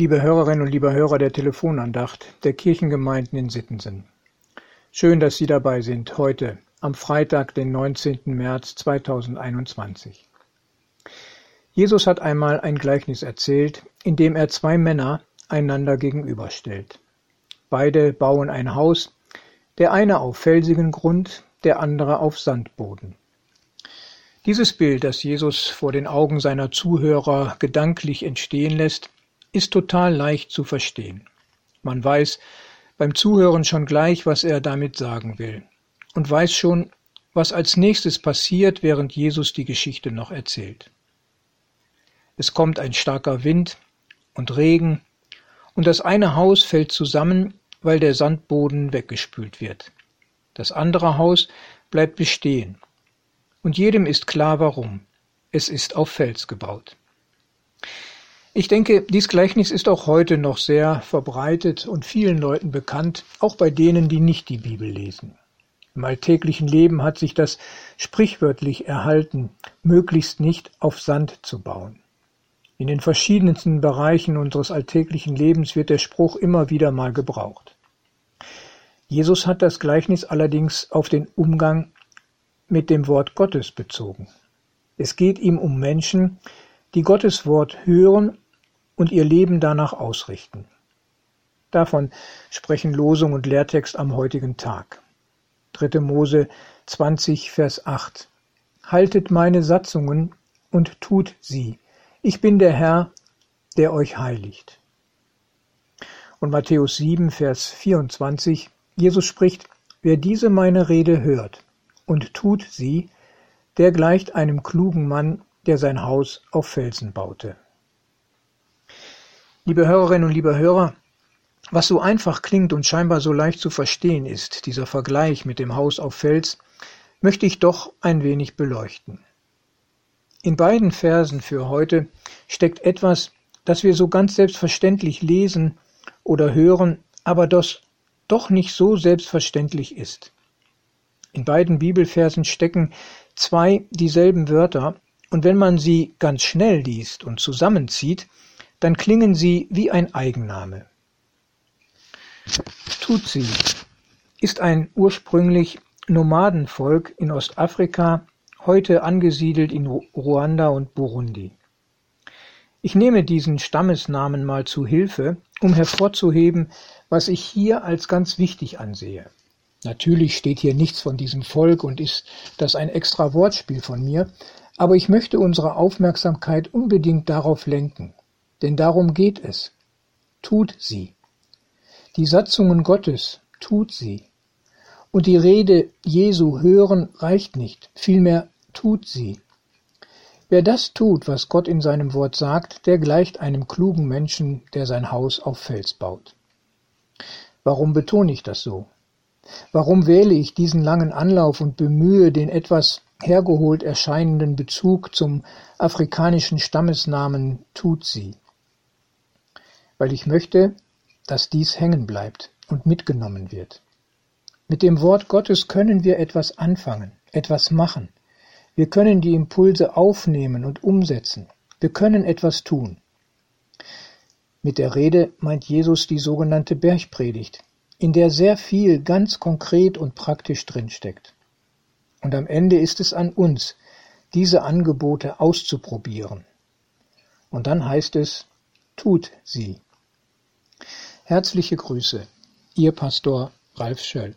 Liebe Hörerinnen und liebe Hörer der Telefonandacht der Kirchengemeinden in Sittensen. Schön, dass Sie dabei sind heute am Freitag, den 19. März 2021. Jesus hat einmal ein Gleichnis erzählt, in dem er zwei Männer einander gegenüberstellt. Beide bauen ein Haus, der eine auf felsigen Grund, der andere auf Sandboden. Dieses Bild, das Jesus vor den Augen seiner Zuhörer gedanklich entstehen lässt, ist total leicht zu verstehen. Man weiß beim Zuhören schon gleich, was er damit sagen will und weiß schon, was als nächstes passiert, während Jesus die Geschichte noch erzählt. Es kommt ein starker Wind und Regen und das eine Haus fällt zusammen, weil der Sandboden weggespült wird. Das andere Haus bleibt bestehen und jedem ist klar warum. Es ist auf Fels gebaut. Ich denke, dies Gleichnis ist auch heute noch sehr verbreitet und vielen Leuten bekannt, auch bei denen, die nicht die Bibel lesen. Im alltäglichen Leben hat sich das sprichwörtlich erhalten, möglichst nicht auf Sand zu bauen. In den verschiedensten Bereichen unseres alltäglichen Lebens wird der Spruch immer wieder mal gebraucht. Jesus hat das Gleichnis allerdings auf den Umgang mit dem Wort Gottes bezogen. Es geht ihm um Menschen, die Gottes Wort hören und ihr Leben danach ausrichten. Davon sprechen Losung und Lehrtext am heutigen Tag. 3. Mose 20, Vers 8. Haltet meine Satzungen und tut sie. Ich bin der Herr, der euch heiligt. Und Matthäus 7, Vers 24. Jesus spricht, wer diese meine Rede hört und tut sie, der gleicht einem klugen Mann, der sein Haus auf Felsen baute. Liebe Hörerinnen und liebe Hörer, was so einfach klingt und scheinbar so leicht zu verstehen ist, dieser Vergleich mit dem Haus auf Fels, möchte ich doch ein wenig beleuchten. In beiden Versen für heute steckt etwas, das wir so ganz selbstverständlich lesen oder hören, aber das doch nicht so selbstverständlich ist. In beiden Bibelversen stecken zwei dieselben Wörter, und wenn man sie ganz schnell liest und zusammenzieht, dann klingen sie wie ein Eigenname. Tutsi ist ein ursprünglich Nomadenvolk in Ostafrika, heute angesiedelt in Ruanda und Burundi. Ich nehme diesen Stammesnamen mal zu Hilfe, um hervorzuheben, was ich hier als ganz wichtig ansehe. Natürlich steht hier nichts von diesem Volk und ist das ein extra Wortspiel von mir, aber ich möchte unsere Aufmerksamkeit unbedingt darauf lenken, denn darum geht es. Tut sie. Die Satzungen Gottes, tut sie. Und die Rede Jesu hören reicht nicht, vielmehr tut sie. Wer das tut, was Gott in seinem Wort sagt, der gleicht einem klugen Menschen, der sein Haus auf Fels baut. Warum betone ich das so? Warum wähle ich diesen langen Anlauf und bemühe den etwas hergeholt erscheinenden Bezug zum afrikanischen Stammesnamen Tutsi? Weil ich möchte, dass dies hängen bleibt und mitgenommen wird. Mit dem Wort Gottes können wir etwas anfangen, etwas machen. Wir können die Impulse aufnehmen und umsetzen. Wir können etwas tun. Mit der Rede meint Jesus die sogenannte Bergpredigt, in der sehr viel ganz konkret und praktisch drinsteckt. Und am Ende ist es an uns, diese Angebote auszuprobieren. Und dann heißt es, tut sie. Herzliche Grüße, Ihr Pastor Ralf Schöll.